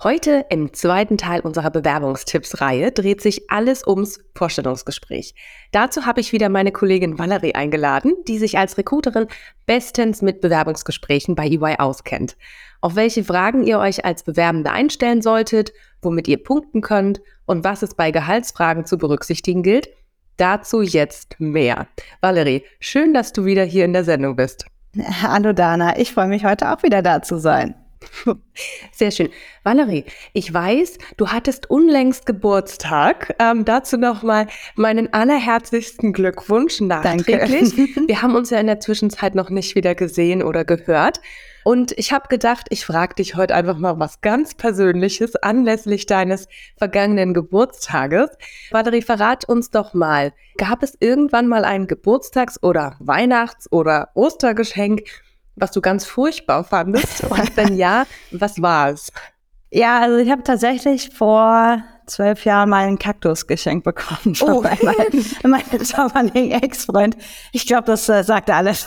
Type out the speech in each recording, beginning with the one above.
Heute im zweiten Teil unserer Bewerbungstipps-Reihe dreht sich alles ums Vorstellungsgespräch. Dazu habe ich wieder meine Kollegin Valerie eingeladen, die sich als Recruiterin bestens mit Bewerbungsgesprächen bei EY auskennt. Auf welche Fragen ihr euch als Bewerbende einstellen solltet, womit ihr punkten könnt und was es bei Gehaltsfragen zu berücksichtigen gilt, dazu jetzt mehr. Valerie, schön, dass du wieder hier in der Sendung bist. Hallo Dana, ich freue mich heute auch wieder da zu sein. Sehr schön. Valerie, ich weiß, du hattest unlängst Geburtstag. Ähm, dazu nochmal meinen allerherzlichsten Glückwunsch nachträglich. Danke. Wir haben uns ja in der Zwischenzeit noch nicht wieder gesehen oder gehört. Und ich habe gedacht, ich frage dich heute einfach mal was ganz Persönliches anlässlich deines vergangenen Geburtstages. Valerie, verrat uns doch mal, gab es irgendwann mal ein Geburtstags- oder Weihnachts- oder Ostergeschenk, was du ganz furchtbar fandest? Und wenn ja, was war es? Ja, also ich habe tatsächlich vor zwölf Jahren mal einen Kaktus geschenkt bekommen von oh. meinem, meinem damaligen Ex-Freund. Ich glaube, das äh, sagt alles.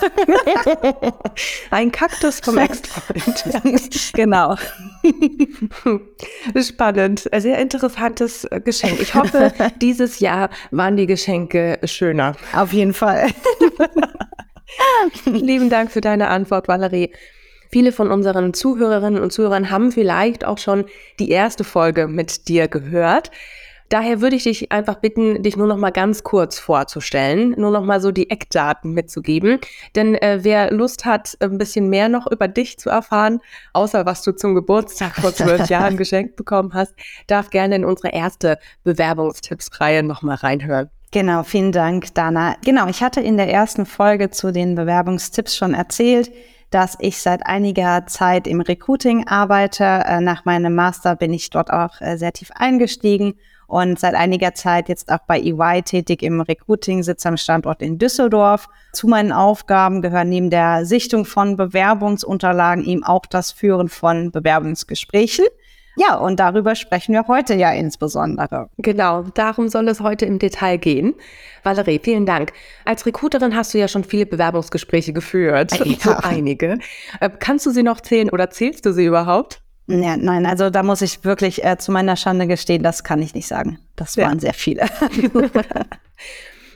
Ein Kaktus vom Ex-Freund. genau. Spannend. Sehr interessantes äh, Geschenk. Ich hoffe, dieses Jahr waren die Geschenke schöner. Auf jeden Fall. Lieben Dank für deine Antwort, Valerie. Viele von unseren Zuhörerinnen und Zuhörern haben vielleicht auch schon die erste Folge mit dir gehört. Daher würde ich dich einfach bitten, dich nur noch mal ganz kurz vorzustellen, nur noch mal so die Eckdaten mitzugeben. Denn äh, wer Lust hat, ein bisschen mehr noch über dich zu erfahren, außer was du zum Geburtstag vor zwölf Jahren geschenkt bekommen hast, darf gerne in unsere erste Bewerbungstipps-Reihe noch mal reinhören. Genau, vielen Dank, Dana. Genau, ich hatte in der ersten Folge zu den Bewerbungstipps schon erzählt, dass ich seit einiger Zeit im Recruiting arbeite. Äh, nach meinem Master bin ich dort auch äh, sehr tief eingestiegen und seit einiger Zeit jetzt auch bei EY tätig im Recruiting, sitze am Standort in Düsseldorf. Zu meinen Aufgaben gehören neben der Sichtung von Bewerbungsunterlagen eben auch das Führen von Bewerbungsgesprächen. Ja, und darüber sprechen wir heute ja insbesondere. Genau, darum soll es heute im Detail gehen. Valerie, vielen Dank. Als Recruiterin hast du ja schon viele Bewerbungsgespräche geführt, ja. so einige. Äh, kannst du sie noch zählen oder zählst du sie überhaupt? Ja, nein, also da muss ich wirklich äh, zu meiner Schande gestehen, das kann ich nicht sagen. Das waren ja. sehr viele.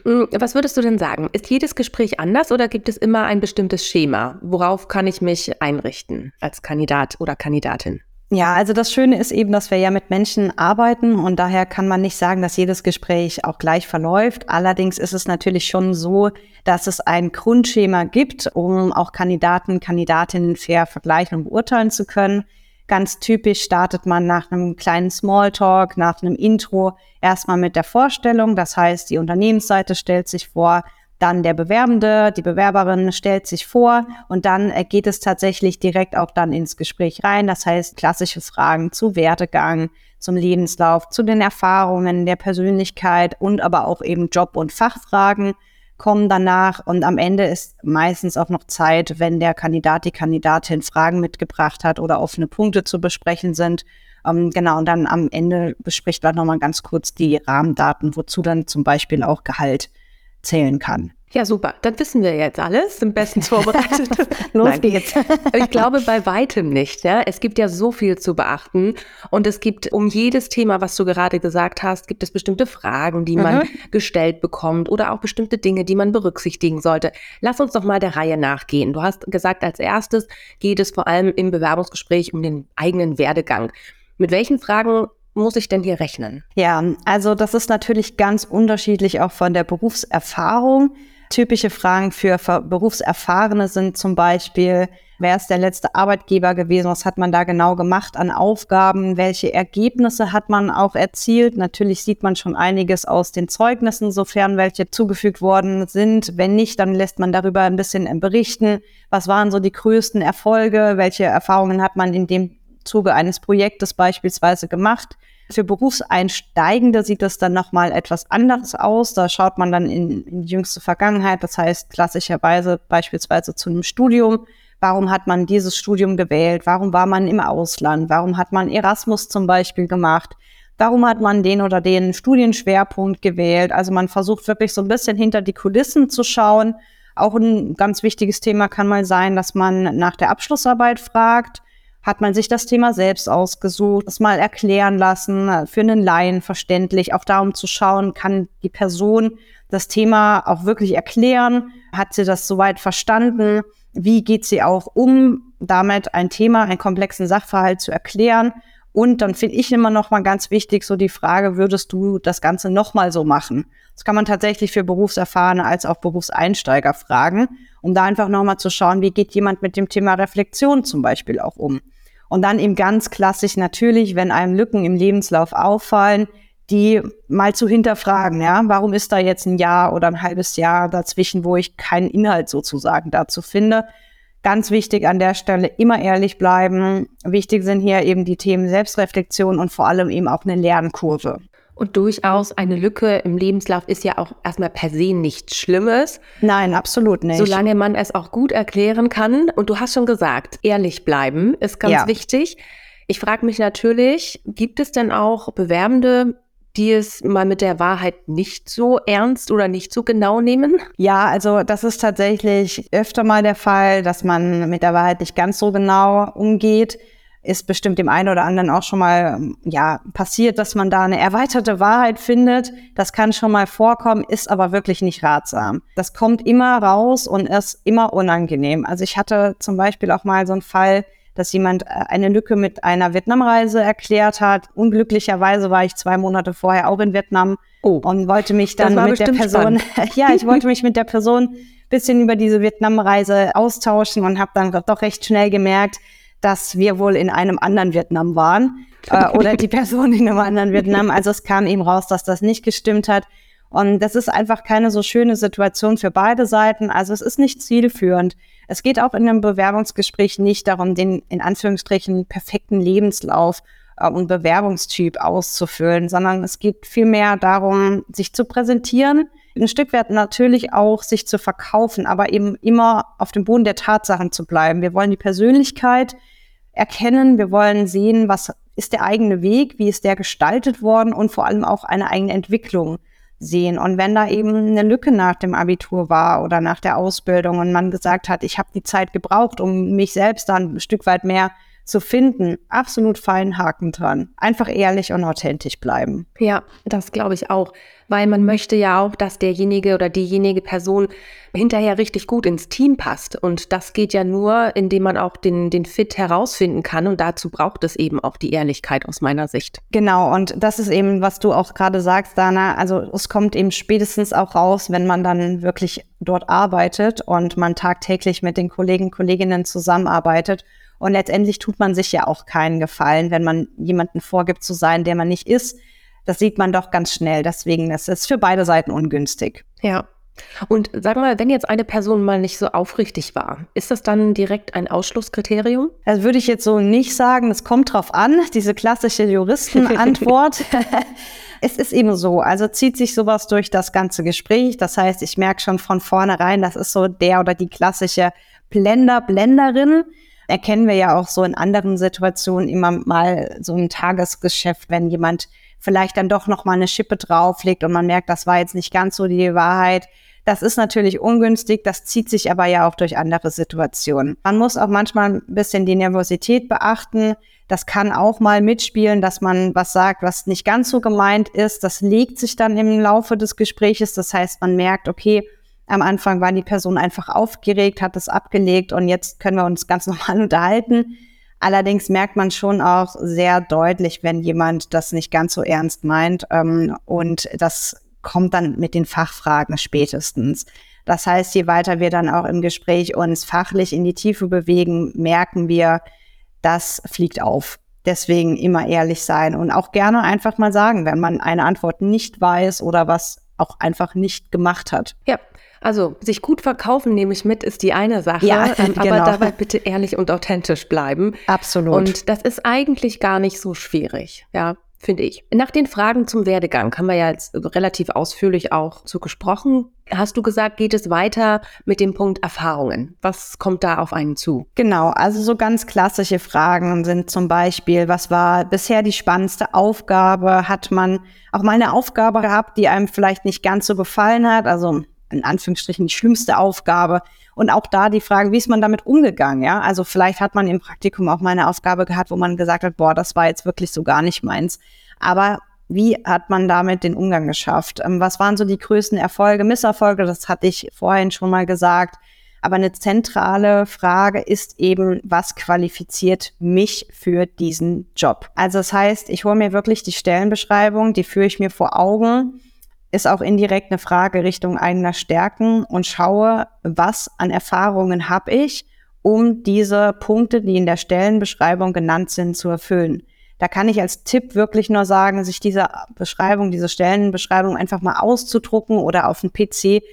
Hm, was würdest du denn sagen? Ist jedes Gespräch anders oder gibt es immer ein bestimmtes Schema? Worauf kann ich mich einrichten als Kandidat oder Kandidatin? Ja, also das Schöne ist eben, dass wir ja mit Menschen arbeiten und daher kann man nicht sagen, dass jedes Gespräch auch gleich verläuft. Allerdings ist es natürlich schon so, dass es ein Grundschema gibt, um auch Kandidaten, Kandidatinnen fair vergleichen und beurteilen zu können. Ganz typisch startet man nach einem kleinen Smalltalk, nach einem Intro erstmal mit der Vorstellung. Das heißt, die Unternehmensseite stellt sich vor, dann der Bewerbende, die Bewerberin stellt sich vor und dann äh, geht es tatsächlich direkt auch dann ins Gespräch rein. Das heißt, klassische Fragen zu Werdegang, zum Lebenslauf, zu den Erfahrungen der Persönlichkeit und aber auch eben Job- und Fachfragen kommen danach und am Ende ist meistens auch noch Zeit, wenn der Kandidat, die Kandidatin Fragen mitgebracht hat oder offene Punkte zu besprechen sind. Ähm, genau, und dann am Ende bespricht man nochmal ganz kurz die Rahmendaten, wozu dann zum Beispiel auch Gehalt zählen kann. Ja, super. Dann wissen wir jetzt alles, sind bestens vorbereitet. Los Nein. geht's. ich glaube bei weitem nicht. Ja? Es gibt ja so viel zu beachten und es gibt um jedes Thema, was du gerade gesagt hast, gibt es bestimmte Fragen, die man mhm. gestellt bekommt oder auch bestimmte Dinge, die man berücksichtigen sollte. Lass uns doch mal der Reihe nachgehen. Du hast gesagt, als erstes geht es vor allem im Bewerbungsgespräch um den eigenen Werdegang. Mit welchen Fragen muss ich denn hier rechnen? Ja, also das ist natürlich ganz unterschiedlich auch von der Berufserfahrung. Typische Fragen für Berufserfahrene sind zum Beispiel, wer ist der letzte Arbeitgeber gewesen, was hat man da genau gemacht an Aufgaben, welche Ergebnisse hat man auch erzielt. Natürlich sieht man schon einiges aus den Zeugnissen, sofern welche zugefügt worden sind. Wenn nicht, dann lässt man darüber ein bisschen berichten. Was waren so die größten Erfolge, welche Erfahrungen hat man in dem Zuge eines Projektes beispielsweise gemacht. Für Berufseinsteigende sieht das dann nochmal etwas anderes aus. Da schaut man dann in, in die jüngste Vergangenheit, das heißt klassischerweise beispielsweise zu einem Studium. Warum hat man dieses Studium gewählt? Warum war man im Ausland? Warum hat man Erasmus zum Beispiel gemacht? Warum hat man den oder den Studienschwerpunkt gewählt? Also man versucht wirklich so ein bisschen hinter die Kulissen zu schauen. Auch ein ganz wichtiges Thema kann mal sein, dass man nach der Abschlussarbeit fragt, hat man sich das Thema selbst ausgesucht, das mal erklären lassen, für einen Laien verständlich, auch darum zu schauen, kann die Person das Thema auch wirklich erklären, hat sie das soweit verstanden, wie geht sie auch um, damit ein Thema, einen komplexen Sachverhalt zu erklären. Und dann finde ich immer noch mal ganz wichtig so die Frage, würdest du das Ganze noch mal so machen? Das kann man tatsächlich für Berufserfahrene als auch Berufseinsteiger fragen, um da einfach noch mal zu schauen, wie geht jemand mit dem Thema Reflexion zum Beispiel auch um. Und dann eben ganz klassisch natürlich, wenn einem Lücken im Lebenslauf auffallen, die mal zu hinterfragen, ja, warum ist da jetzt ein Jahr oder ein halbes Jahr dazwischen, wo ich keinen Inhalt sozusagen dazu finde. Ganz wichtig an der Stelle immer ehrlich bleiben. Wichtig sind hier eben die Themen Selbstreflexion und vor allem eben auch eine Lernkurve. Und durchaus eine Lücke im Lebenslauf ist ja auch erstmal per se nichts Schlimmes. Nein, absolut nicht. Solange man es auch gut erklären kann. Und du hast schon gesagt, ehrlich bleiben ist ganz ja. wichtig. Ich frage mich natürlich, gibt es denn auch Bewerbende, die es mal mit der Wahrheit nicht so ernst oder nicht so genau nehmen? Ja, also das ist tatsächlich öfter mal der Fall, dass man mit der Wahrheit nicht ganz so genau umgeht ist bestimmt dem einen oder anderen auch schon mal ja passiert, dass man da eine erweiterte Wahrheit findet. Das kann schon mal vorkommen, ist aber wirklich nicht ratsam. Das kommt immer raus und ist immer unangenehm. Also ich hatte zum Beispiel auch mal so einen Fall, dass jemand äh, eine Lücke mit einer Vietnamreise erklärt hat. Unglücklicherweise war ich zwei Monate vorher auch in Vietnam oh, und wollte mich dann mit der Person, ja, ich wollte mich mit der Person bisschen über diese Vietnamreise austauschen und habe dann doch recht schnell gemerkt, dass wir wohl in einem anderen Vietnam waren äh, oder die Person in einem anderen Vietnam. Also es kam eben raus, dass das nicht gestimmt hat. Und das ist einfach keine so schöne Situation für beide Seiten. Also es ist nicht zielführend. Es geht auch in einem Bewerbungsgespräch nicht darum, den in Anführungsstrichen perfekten Lebenslauf äh, und Bewerbungstyp auszufüllen, sondern es geht vielmehr darum, sich zu präsentieren, ein Stück weit natürlich auch sich zu verkaufen, aber eben immer auf dem Boden der Tatsachen zu bleiben. Wir wollen die Persönlichkeit erkennen, wir wollen sehen, was ist der eigene Weg, wie ist der gestaltet worden und vor allem auch eine eigene Entwicklung sehen. Und wenn da eben eine Lücke nach dem Abitur war oder nach der Ausbildung und man gesagt hat, ich habe die Zeit gebraucht, um mich selbst dann ein Stück weit mehr zu finden, absolut feinen Haken dran. Einfach ehrlich und authentisch bleiben. Ja, das glaube ich auch weil man möchte ja auch, dass derjenige oder diejenige Person hinterher richtig gut ins Team passt. Und das geht ja nur, indem man auch den, den Fit herausfinden kann. Und dazu braucht es eben auch die Ehrlichkeit aus meiner Sicht. Genau, und das ist eben, was du auch gerade sagst, Dana. Also es kommt eben spätestens auch raus, wenn man dann wirklich dort arbeitet und man tagtäglich mit den Kollegen, Kolleginnen zusammenarbeitet. Und letztendlich tut man sich ja auch keinen Gefallen, wenn man jemanden vorgibt zu sein, der man nicht ist das sieht man doch ganz schnell. Deswegen ist es für beide Seiten ungünstig. Ja. Und sag mal, wenn jetzt eine Person mal nicht so aufrichtig war, ist das dann direkt ein Ausschlusskriterium? Das würde ich jetzt so nicht sagen. Es kommt drauf an, diese klassische Juristenantwort. es ist eben so, also zieht sich sowas durch das ganze Gespräch. Das heißt, ich merke schon von vornherein, das ist so der oder die klassische Blender, Blenderin. Erkennen wir ja auch so in anderen Situationen immer mal so im Tagesgeschäft, wenn jemand vielleicht dann doch noch mal eine Schippe drauflegt und man merkt, das war jetzt nicht ganz so die Wahrheit. Das ist natürlich ungünstig, das zieht sich aber ja auch durch andere Situationen. Man muss auch manchmal ein bisschen die Nervosität beachten. Das kann auch mal mitspielen, dass man was sagt, was nicht ganz so gemeint ist. Das legt sich dann im Laufe des Gespräches. Das heißt, man merkt, okay, am Anfang war die Person einfach aufgeregt, hat es abgelegt und jetzt können wir uns ganz normal unterhalten. Allerdings merkt man schon auch sehr deutlich, wenn jemand das nicht ganz so ernst meint. Ähm, und das kommt dann mit den Fachfragen spätestens. Das heißt, je weiter wir dann auch im Gespräch uns fachlich in die Tiefe bewegen, merken wir, das fliegt auf. Deswegen immer ehrlich sein und auch gerne einfach mal sagen, wenn man eine Antwort nicht weiß oder was auch einfach nicht gemacht hat. Ja, also sich gut verkaufen, nehme ich mit, ist die eine Sache. Ja, ähm, aber genau. dabei bitte ehrlich und authentisch bleiben. Absolut. Und das ist eigentlich gar nicht so schwierig, ja, finde ich. Nach den Fragen zum Werdegang haben wir ja jetzt relativ ausführlich auch zu gesprochen. Hast du gesagt, geht es weiter mit dem Punkt Erfahrungen? Was kommt da auf einen zu? Genau, also so ganz klassische Fragen sind zum Beispiel, was war bisher die spannendste Aufgabe? Hat man auch mal eine Aufgabe gehabt, die einem vielleicht nicht ganz so gefallen hat? Also in Anführungsstrichen die schlimmste Aufgabe. Und auch da die Frage, wie ist man damit umgegangen? Ja, also vielleicht hat man im Praktikum auch mal eine Aufgabe gehabt, wo man gesagt hat, boah, das war jetzt wirklich so gar nicht meins. Aber wie hat man damit den Umgang geschafft? Ähm, was waren so die größten Erfolge, Misserfolge? Das hatte ich vorhin schon mal gesagt. Aber eine zentrale Frage ist eben, was qualifiziert mich für diesen Job? Also das heißt, ich hole mir wirklich die Stellenbeschreibung, die führe ich mir vor Augen ist auch indirekt eine Frage Richtung eigener Stärken und schaue, was an Erfahrungen habe ich, um diese Punkte, die in der Stellenbeschreibung genannt sind, zu erfüllen. Da kann ich als Tipp wirklich nur sagen, sich diese Beschreibung, diese Stellenbeschreibung einfach mal auszudrucken oder auf dem PC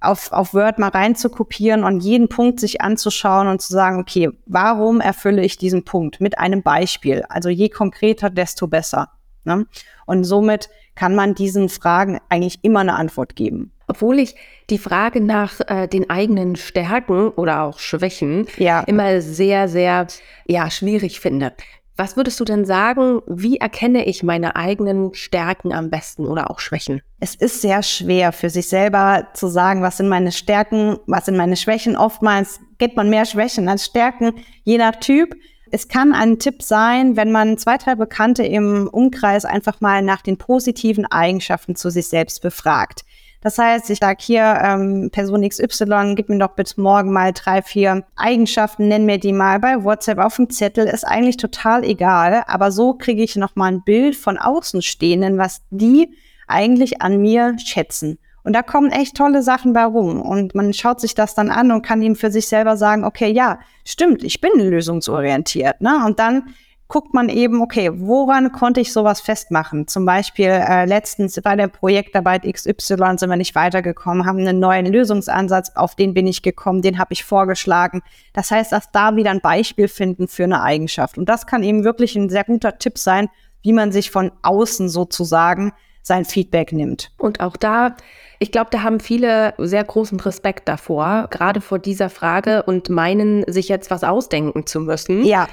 auf, auf Word mal reinzukopieren und jeden Punkt sich anzuschauen und zu sagen, okay, warum erfülle ich diesen Punkt mit einem Beispiel? Also je konkreter, desto besser. Ne? Und somit kann man diesen Fragen eigentlich immer eine Antwort geben. Obwohl ich die Frage nach äh, den eigenen Stärken oder auch Schwächen ja. immer sehr, sehr ja, schwierig finde. Was würdest du denn sagen, wie erkenne ich meine eigenen Stärken am besten oder auch Schwächen? Es ist sehr schwer für sich selber zu sagen, was sind meine Stärken, was sind meine Schwächen. Oftmals gibt man mehr Schwächen als Stärken, je nach Typ. Es kann ein Tipp sein, wenn man zwei, drei Bekannte im Umkreis einfach mal nach den positiven Eigenschaften zu sich selbst befragt. Das heißt, ich sage hier, ähm, Person XY, gib mir doch bitte morgen mal drei, vier Eigenschaften, nenn mir die mal bei WhatsApp auf dem Zettel, ist eigentlich total egal. Aber so kriege ich nochmal ein Bild von Außenstehenden, was die eigentlich an mir schätzen. Und da kommen echt tolle Sachen bei rum. Und man schaut sich das dann an und kann ihm für sich selber sagen, okay, ja, stimmt, ich bin lösungsorientiert. Ne? Und dann guckt man eben, okay, woran konnte ich sowas festmachen? Zum Beispiel äh, letztens bei der Projektarbeit XY sind wir nicht weitergekommen, haben einen neuen Lösungsansatz, auf den bin ich gekommen, den habe ich vorgeschlagen. Das heißt, dass da wieder ein Beispiel finden für eine Eigenschaft. Und das kann eben wirklich ein sehr guter Tipp sein, wie man sich von außen sozusagen sein Feedback nimmt. Und auch da, ich glaube, da haben viele sehr großen Respekt davor, gerade vor dieser Frage und meinen, sich jetzt was ausdenken zu müssen. Ja.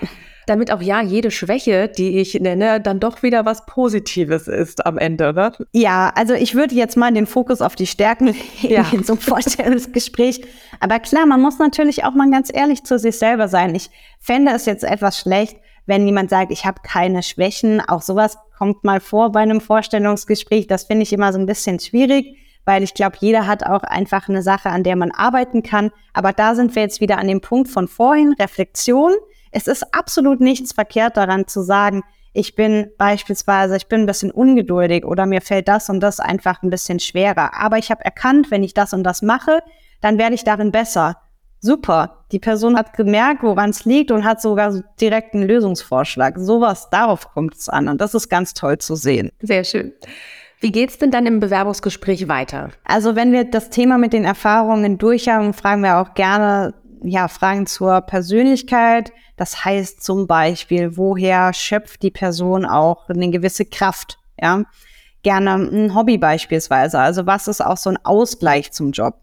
Damit auch ja jede Schwäche, die ich nenne, dann doch wieder was Positives ist am Ende, ne? Ja, also ich würde jetzt mal den Fokus auf die Stärken ja. in so einem Vorstellungsgespräch. Aber klar, man muss natürlich auch mal ganz ehrlich zu sich selber sein. Ich fände es jetzt etwas schlecht, wenn jemand sagt, ich habe keine Schwächen. Auch sowas kommt mal vor bei einem Vorstellungsgespräch. Das finde ich immer so ein bisschen schwierig, weil ich glaube, jeder hat auch einfach eine Sache, an der man arbeiten kann. Aber da sind wir jetzt wieder an dem Punkt von vorhin, Reflexion. Es ist absolut nichts verkehrt daran zu sagen, ich bin beispielsweise, ich bin ein bisschen ungeduldig oder mir fällt das und das einfach ein bisschen schwerer. Aber ich habe erkannt, wenn ich das und das mache, dann werde ich darin besser. Super. Die Person hat gemerkt, woran es liegt und hat sogar direkt einen Lösungsvorschlag. Sowas, darauf kommt es an. Und das ist ganz toll zu sehen. Sehr schön. Wie geht's denn dann im Bewerbungsgespräch weiter? Also wenn wir das Thema mit den Erfahrungen durch haben, fragen wir auch gerne ja, Fragen zur Persönlichkeit. Das heißt zum Beispiel, woher schöpft die Person auch eine gewisse Kraft? Ja, gerne ein Hobby beispielsweise. Also was ist auch so ein Ausgleich zum Job?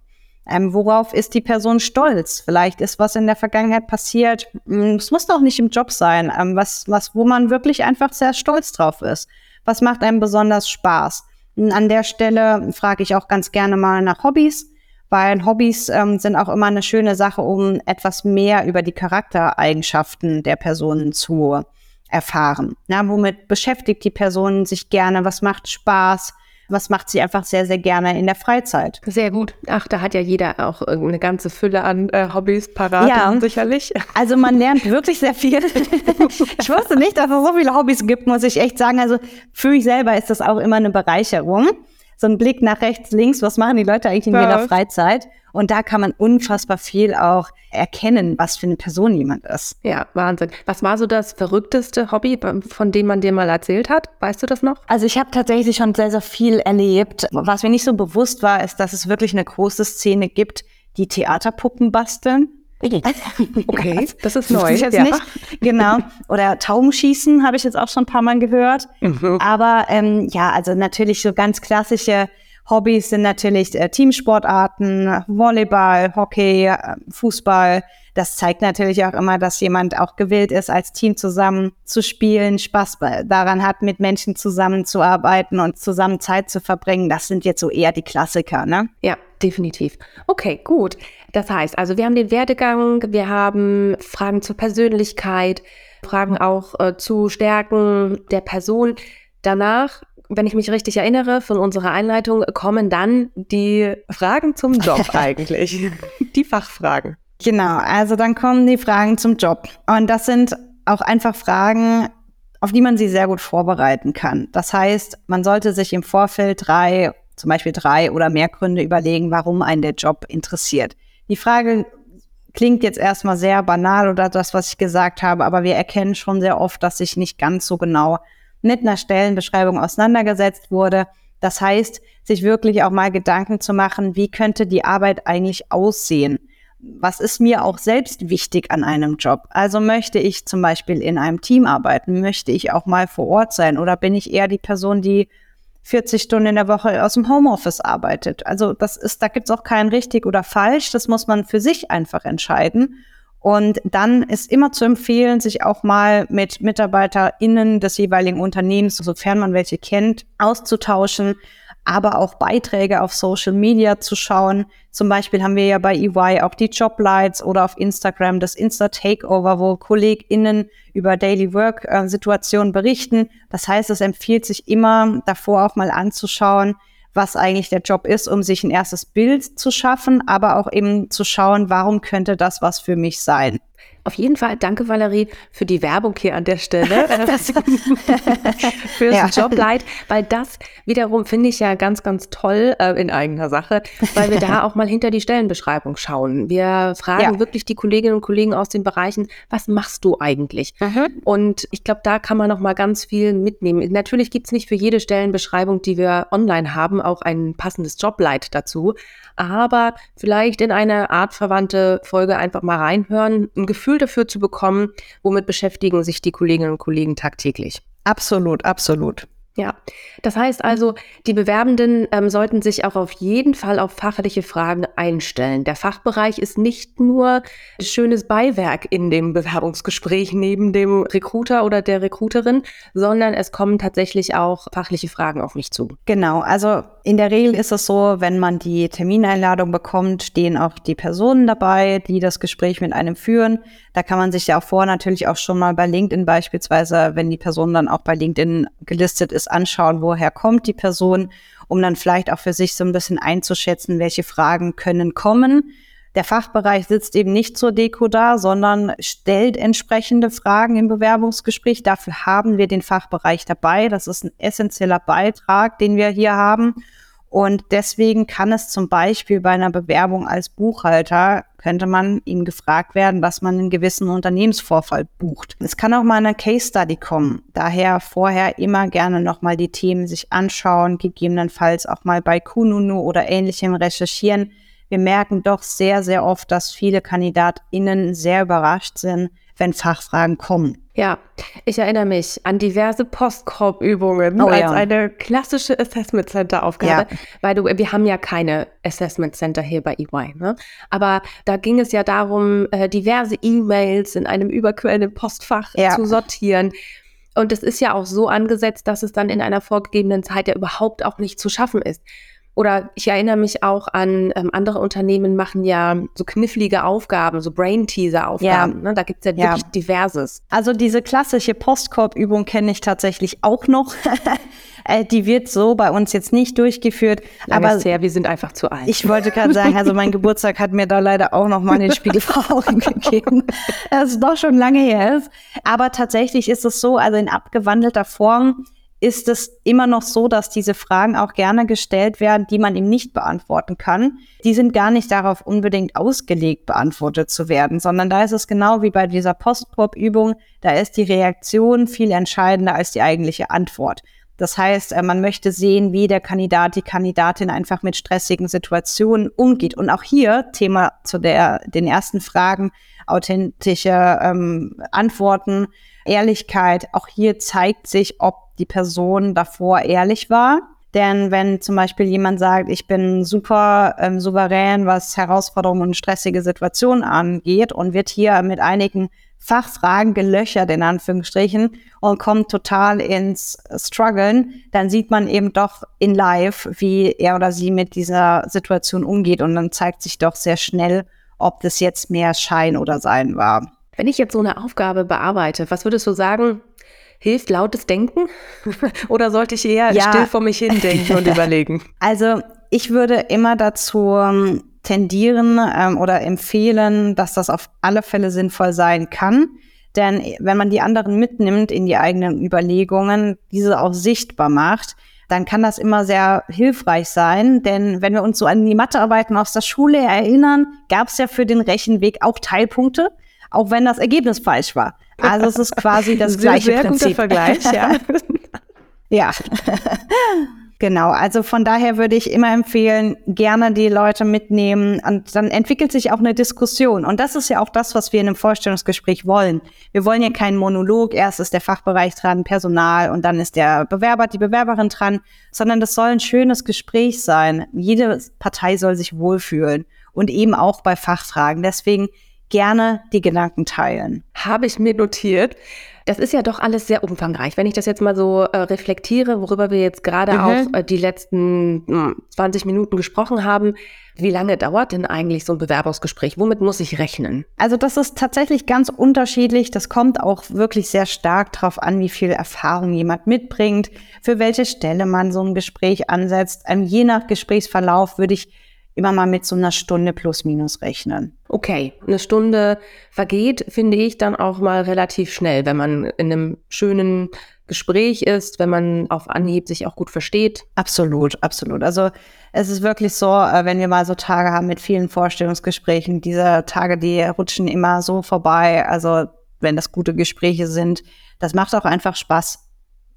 Ähm, worauf ist die Person stolz? Vielleicht ist was in der Vergangenheit passiert. Hm, es muss doch nicht im Job sein. Ähm, was, was, wo man wirklich einfach sehr stolz drauf ist. Was macht einem besonders Spaß? An der Stelle frage ich auch ganz gerne mal nach Hobbys weil Hobbys ähm, sind auch immer eine schöne Sache, um etwas mehr über die Charaktereigenschaften der Personen zu erfahren. Na, womit beschäftigt die Person sich gerne? Was macht Spaß? Was macht sie einfach sehr, sehr gerne in der Freizeit? Sehr gut. Ach, da hat ja jeder auch eine ganze Fülle an äh, Hobbys parat, ja. sicherlich. Also man lernt wirklich sehr viel. ich wusste nicht, dass es so viele Hobbys gibt, muss ich echt sagen. Also für mich selber ist das auch immer eine Bereicherung so ein Blick nach rechts, links, was machen die Leute eigentlich in ihrer Freizeit? Und da kann man unfassbar viel auch erkennen, was für eine Person jemand ist. Ja, Wahnsinn. Was war so das verrückteste Hobby, von dem man dir mal erzählt hat? Weißt du das noch? Also ich habe tatsächlich schon sehr, sehr viel erlebt. Was mir nicht so bewusst war, ist, dass es wirklich eine große Szene gibt, die Theaterpuppen basteln. Okay, das ist neu. Das jetzt ja. nicht. Genau. Oder Taubenschießen habe ich jetzt auch schon ein paar Mal gehört. Mhm. Aber ähm, ja, also natürlich so ganz klassische Hobbys sind natürlich äh, Teamsportarten, Volleyball, Hockey, äh, Fußball. Das zeigt natürlich auch immer, dass jemand auch gewillt ist, als Team zusammen zu spielen, Spaß daran hat, mit Menschen zusammenzuarbeiten und zusammen Zeit zu verbringen. Das sind jetzt so eher die Klassiker, ne? Ja, definitiv. Okay, gut. Das heißt, also wir haben den Werdegang, wir haben Fragen zur Persönlichkeit, Fragen auch äh, zu Stärken der Person. Danach, wenn ich mich richtig erinnere, von unserer Einleitung kommen dann die Fragen zum Job eigentlich. die Fachfragen. Genau, also dann kommen die Fragen zum Job. Und das sind auch einfach Fragen, auf die man sie sehr gut vorbereiten kann. Das heißt, man sollte sich im Vorfeld drei, zum Beispiel drei oder mehr Gründe überlegen, warum einen der Job interessiert. Die Frage klingt jetzt erstmal sehr banal oder das, was ich gesagt habe, aber wir erkennen schon sehr oft, dass sich nicht ganz so genau mit einer Stellenbeschreibung auseinandergesetzt wurde. Das heißt, sich wirklich auch mal Gedanken zu machen, wie könnte die Arbeit eigentlich aussehen? Was ist mir auch selbst wichtig an einem Job? Also möchte ich zum Beispiel in einem Team arbeiten? Möchte ich auch mal vor Ort sein? Oder bin ich eher die Person, die 40 Stunden in der Woche aus dem Homeoffice arbeitet. Also das ist, da gibt's auch kein richtig oder falsch. Das muss man für sich einfach entscheiden. Und dann ist immer zu empfehlen, sich auch mal mit MitarbeiterInnen des jeweiligen Unternehmens, sofern man welche kennt, auszutauschen, aber auch Beiträge auf Social Media zu schauen. Zum Beispiel haben wir ja bei EY auch die Joblights oder auf Instagram das Insta-Takeover, wo KollegInnen über Daily Work-Situationen berichten. Das heißt, es empfiehlt sich immer davor auch mal anzuschauen, was eigentlich der Job ist, um sich ein erstes Bild zu schaffen, aber auch eben zu schauen, warum könnte das was für mich sein. Auf jeden Fall danke, Valerie, für die Werbung hier an der Stelle. Fürs ja. Joblight, weil das wiederum finde ich ja ganz, ganz toll äh, in eigener Sache, weil wir da auch mal hinter die Stellenbeschreibung schauen. Wir fragen ja. wirklich die Kolleginnen und Kollegen aus den Bereichen, was machst du eigentlich? Mhm. Und ich glaube, da kann man noch mal ganz viel mitnehmen. Natürlich gibt es nicht für jede Stellenbeschreibung, die wir online haben, auch ein passendes Joblight dazu aber vielleicht in eine artverwandte Folge einfach mal reinhören, ein Gefühl dafür zu bekommen, womit beschäftigen sich die Kolleginnen und Kollegen tagtäglich. Absolut, absolut. Ja, das heißt also, die Bewerbenden ähm, sollten sich auch auf jeden Fall auf fachliche Fragen einstellen. Der Fachbereich ist nicht nur schönes Beiwerk in dem Bewerbungsgespräch neben dem Recruiter oder der Recruiterin, sondern es kommen tatsächlich auch fachliche Fragen auf mich zu. Genau, also in der Regel ist es so, wenn man die Termineinladung bekommt, stehen auch die Personen dabei, die das Gespräch mit einem führen. Da kann man sich ja auch vor natürlich auch schon mal bei LinkedIn beispielsweise, wenn die Person dann auch bei LinkedIn gelistet ist, anschauen, woher kommt die Person, um dann vielleicht auch für sich so ein bisschen einzuschätzen, welche Fragen können kommen. Der Fachbereich sitzt eben nicht zur Deko da, sondern stellt entsprechende Fragen im Bewerbungsgespräch. Dafür haben wir den Fachbereich dabei. Das ist ein essentieller Beitrag, den wir hier haben. Und deswegen kann es zum Beispiel bei einer Bewerbung als Buchhalter, könnte man ihm gefragt werden, dass man einen gewissen Unternehmensvorfall bucht. Es kann auch mal eine Case Study kommen. Daher vorher immer gerne nochmal die Themen sich anschauen, gegebenenfalls auch mal bei Kununu oder ähnlichem recherchieren. Wir merken doch sehr, sehr oft, dass viele KandidatInnen sehr überrascht sind, wenn Fachfragen kommen. Ja, ich erinnere mich an diverse Postkorb-Übungen oh, als ja. eine klassische Assessment Center-Aufgabe, ja. weil du, wir haben ja keine Assessment Center hier bei EY, ne? Aber da ging es ja darum, äh, diverse E-Mails in einem überquellenden Postfach ja. zu sortieren. Und es ist ja auch so angesetzt, dass es dann in einer vorgegebenen Zeit ja überhaupt auch nicht zu schaffen ist. Oder ich erinnere mich auch an ähm, andere Unternehmen machen ja so knifflige Aufgaben, so Brain-Teaser-Aufgaben. Ja. Ne? Da gibt es ja, ja, wirklich diverses. Also diese klassische Postkorb-Übung kenne ich tatsächlich auch noch. Äh, die wird so bei uns jetzt nicht durchgeführt. Lange aber sehr, wir sind einfach zu alt. Ich wollte gerade sagen, also mein Geburtstag hat mir da leider auch noch mal den Spiegel vor Augen gegeben. Das ist doch schon lange her ist. Aber tatsächlich ist es so, also in abgewandelter Form ist es immer noch so, dass diese Fragen auch gerne gestellt werden, die man ihm nicht beantworten kann. Die sind gar nicht darauf unbedingt ausgelegt, beantwortet zu werden, sondern da ist es genau wie bei dieser Postprop-Übung, da ist die Reaktion viel entscheidender als die eigentliche Antwort. Das heißt, äh, man möchte sehen, wie der Kandidat, die Kandidatin einfach mit stressigen Situationen umgeht. Und auch hier, Thema zu der, den ersten Fragen, authentische ähm, Antworten, Ehrlichkeit. Auch hier zeigt sich, ob die Person davor ehrlich war. Denn wenn zum Beispiel jemand sagt, ich bin super ähm, souverän, was Herausforderungen und stressige Situationen angeht und wird hier mit einigen Fachfragen gelöchert, in Anführungsstrichen, und kommt total ins Struggeln, dann sieht man eben doch in live, wie er oder sie mit dieser Situation umgeht. Und dann zeigt sich doch sehr schnell, ob das jetzt mehr Schein oder Sein war. Wenn ich jetzt so eine Aufgabe bearbeite, was würdest du sagen, hilft lautes Denken? oder sollte ich eher ja. still vor mich hin denken und überlegen? Also ich würde immer dazu ähm, tendieren ähm, oder empfehlen, dass das auf alle Fälle sinnvoll sein kann. Denn wenn man die anderen mitnimmt in die eigenen Überlegungen, diese auch sichtbar macht, dann kann das immer sehr hilfreich sein. Denn wenn wir uns so an die Mathearbeiten aus der Schule erinnern, gab es ja für den Rechenweg auch Teilpunkte, auch wenn das Ergebnis falsch war. Also es ist quasi das gleiche sehr Prinzip. Guter Vergleich, ja. ja. Genau, also von daher würde ich immer empfehlen, gerne die Leute mitnehmen und dann entwickelt sich auch eine Diskussion. Und das ist ja auch das, was wir in einem Vorstellungsgespräch wollen. Wir wollen ja keinen Monolog, erst ist der Fachbereich dran, Personal und dann ist der Bewerber, die Bewerberin dran, sondern das soll ein schönes Gespräch sein. Jede Partei soll sich wohlfühlen und eben auch bei Fachfragen. Deswegen gerne die Gedanken teilen. Habe ich mir notiert. Das ist ja doch alles sehr umfangreich. Wenn ich das jetzt mal so äh, reflektiere, worüber wir jetzt gerade mhm. auch äh, die letzten mh, hm, 20 Minuten gesprochen haben, wie lange dauert denn eigentlich so ein Bewerbungsgespräch? Womit muss ich rechnen? Also das ist tatsächlich ganz unterschiedlich. Das kommt auch wirklich sehr stark darauf an, wie viel Erfahrung jemand mitbringt, für welche Stelle man so ein Gespräch ansetzt. Ähm, je nach Gesprächsverlauf würde ich immer mal mit so einer Stunde plus minus rechnen. Okay, eine Stunde vergeht, finde ich, dann auch mal relativ schnell, wenn man in einem schönen Gespräch ist, wenn man auf Anhieb sich auch gut versteht. Absolut, absolut. Also es ist wirklich so, äh, wenn wir mal so Tage haben mit vielen Vorstellungsgesprächen, diese Tage, die rutschen immer so vorbei. Also wenn das gute Gespräche sind, das macht auch einfach Spaß.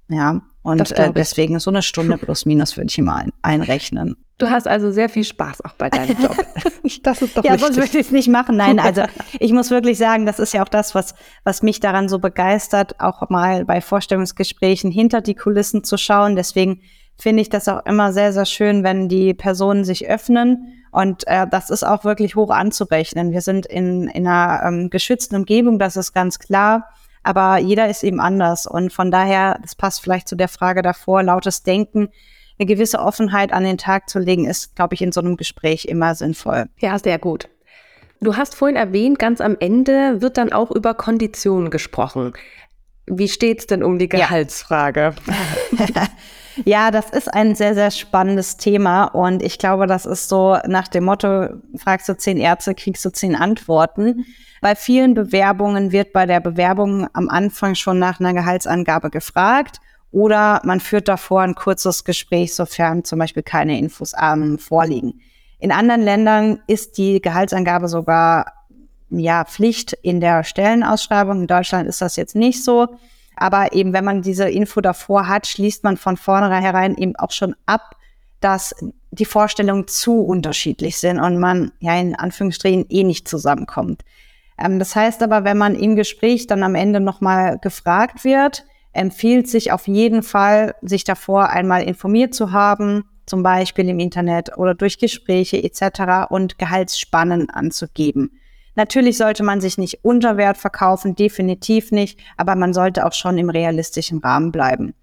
Ja, und äh, deswegen so eine Stunde plus minus würde ich immer ein, einrechnen. Du hast also sehr viel Spaß auch bei deinem Job. das ist doch Ja, sonst würde ich es nicht machen. Nein, also ich muss wirklich sagen, das ist ja auch das, was, was mich daran so begeistert, auch mal bei Vorstellungsgesprächen hinter die Kulissen zu schauen. Deswegen finde ich das auch immer sehr, sehr schön, wenn die Personen sich öffnen. Und äh, das ist auch wirklich hoch anzurechnen. Wir sind in, in einer ähm, geschützten Umgebung, das ist ganz klar. Aber jeder ist eben anders. Und von daher, das passt vielleicht zu der Frage davor, lautes Denken, eine gewisse Offenheit an den Tag zu legen, ist, glaube ich, in so einem Gespräch immer sinnvoll. Ja, sehr gut. Du hast vorhin erwähnt, ganz am Ende wird dann auch über Konditionen gesprochen. Wie steht es denn um die Gehaltsfrage? Ja. ja, das ist ein sehr, sehr spannendes Thema und ich glaube, das ist so nach dem Motto, fragst du zehn Ärzte, kriegst du zehn Antworten. Bei vielen Bewerbungen wird bei der Bewerbung am Anfang schon nach einer Gehaltsangabe gefragt oder man führt davor ein kurzes Gespräch, sofern zum Beispiel keine Infos vorliegen. In anderen Ländern ist die Gehaltsangabe sogar ja, Pflicht in der Stellenausschreibung. In Deutschland ist das jetzt nicht so. Aber eben, wenn man diese Info davor hat, schließt man von vornherein eben auch schon ab, dass die Vorstellungen zu unterschiedlich sind und man ja in Anführungsstrichen eh nicht zusammenkommt. Ähm, das heißt aber, wenn man im Gespräch dann am Ende nochmal gefragt wird, empfiehlt sich auf jeden Fall, sich davor einmal informiert zu haben, zum Beispiel im Internet oder durch Gespräche etc. und Gehaltsspannen anzugeben. Natürlich sollte man sich nicht unter Wert verkaufen, definitiv nicht, aber man sollte auch schon im realistischen Rahmen bleiben.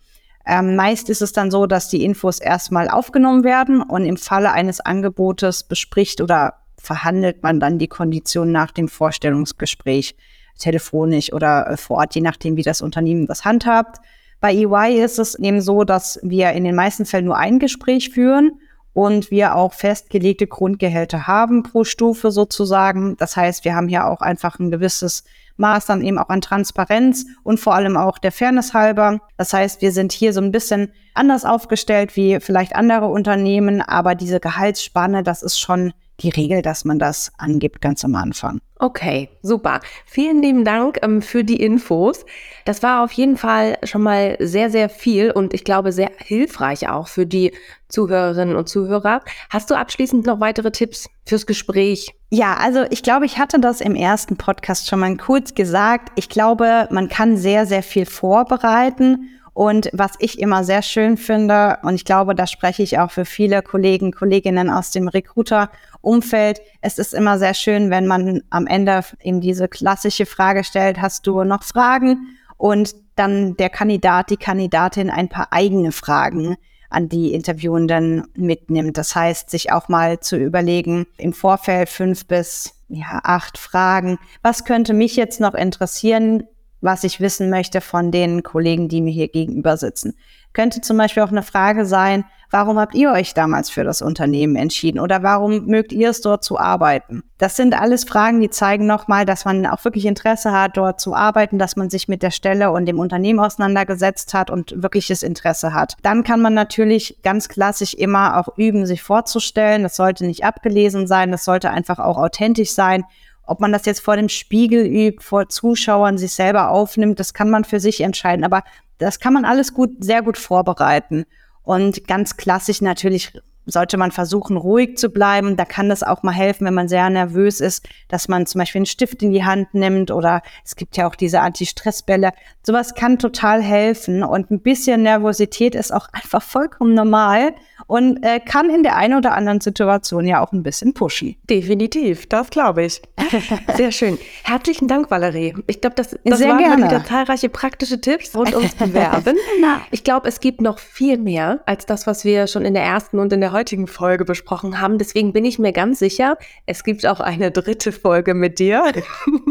Ähm, meist ist es dann so, dass die Infos erstmal aufgenommen werden und im Falle eines Angebotes bespricht oder verhandelt man dann die Konditionen nach dem Vorstellungsgespräch telefonisch oder äh, vor Ort, je nachdem, wie das Unternehmen das handhabt. Bei EY ist es eben so, dass wir in den meisten Fällen nur ein Gespräch führen und wir auch festgelegte Grundgehälter haben pro Stufe sozusagen. Das heißt, wir haben hier auch einfach ein gewisses Maß dann eben auch an Transparenz und vor allem auch der Fairness halber. Das heißt, wir sind hier so ein bisschen anders aufgestellt wie vielleicht andere Unternehmen, aber diese Gehaltsspanne, das ist schon die Regel, dass man das angibt ganz am Anfang. Okay, super. Vielen lieben Dank ähm, für die Infos. Das war auf jeden Fall schon mal sehr, sehr viel und ich glaube sehr hilfreich auch für die Zuhörerinnen und Zuhörer. Hast du abschließend noch weitere Tipps fürs Gespräch? Ja, also ich glaube, ich hatte das im ersten Podcast schon mal kurz gesagt. Ich glaube, man kann sehr, sehr viel vorbereiten und was ich immer sehr schön finde, und ich glaube, da spreche ich auch für viele Kollegen, Kolleginnen aus dem Recruiter-Umfeld, es ist immer sehr schön, wenn man am Ende eben diese klassische Frage stellt, hast du noch Fragen? Und dann der Kandidat, die Kandidatin ein paar eigene Fragen an die Interviewenden mitnimmt. Das heißt, sich auch mal zu überlegen, im Vorfeld fünf bis ja, acht Fragen. Was könnte mich jetzt noch interessieren? Was ich wissen möchte von den Kollegen, die mir hier gegenüber sitzen. Könnte zum Beispiel auch eine Frage sein, warum habt ihr euch damals für das Unternehmen entschieden oder warum mögt ihr es dort zu arbeiten? Das sind alles Fragen, die zeigen nochmal, dass man auch wirklich Interesse hat, dort zu arbeiten, dass man sich mit der Stelle und dem Unternehmen auseinandergesetzt hat und wirkliches Interesse hat. Dann kann man natürlich ganz klassisch immer auch üben, sich vorzustellen. Das sollte nicht abgelesen sein, das sollte einfach auch authentisch sein ob man das jetzt vor dem Spiegel übt, vor Zuschauern sich selber aufnimmt, das kann man für sich entscheiden. Aber das kann man alles gut, sehr gut vorbereiten. Und ganz klassisch natürlich sollte man versuchen, ruhig zu bleiben. Da kann das auch mal helfen, wenn man sehr nervös ist, dass man zum Beispiel einen Stift in die Hand nimmt oder es gibt ja auch diese Anti-Stress-Bälle. Sowas kann total helfen und ein bisschen Nervosität ist auch einfach vollkommen normal und äh, kann in der einen oder anderen Situation ja auch ein bisschen pushen. Definitiv, das glaube ich. Sehr schön. Herzlichen Dank, Valerie. Ich glaube, das, das Sehr waren gerne. wieder zahlreiche praktische Tipps rund ums Bewerben. ich glaube, es gibt noch viel mehr als das, was wir schon in der ersten und in der heutigen Folge besprochen haben. Deswegen bin ich mir ganz sicher, es gibt auch eine dritte Folge mit dir.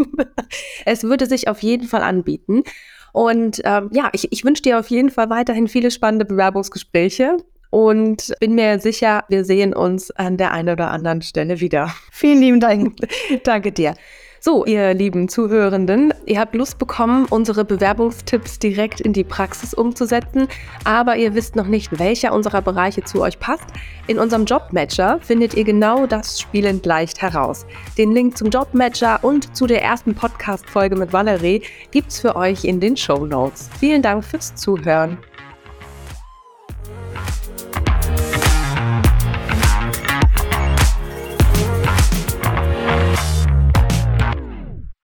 es würde sich auf jeden Fall anbieten. Und ähm, ja, ich, ich wünsche dir auf jeden Fall weiterhin viele spannende Bewerbungsgespräche und bin mir sicher, wir sehen uns an der einen oder anderen Stelle wieder. Vielen lieben Dank. Danke dir. So, ihr lieben Zuhörenden, ihr habt Lust bekommen, unsere Bewerbungstipps direkt in die Praxis umzusetzen, aber ihr wisst noch nicht, welcher unserer Bereiche zu euch passt. In unserem Jobmatcher findet ihr genau das spielend leicht heraus. Den Link zum Jobmatcher und zu der ersten Podcast-Folge mit Valerie gibt's für euch in den Show Notes. Vielen Dank fürs Zuhören.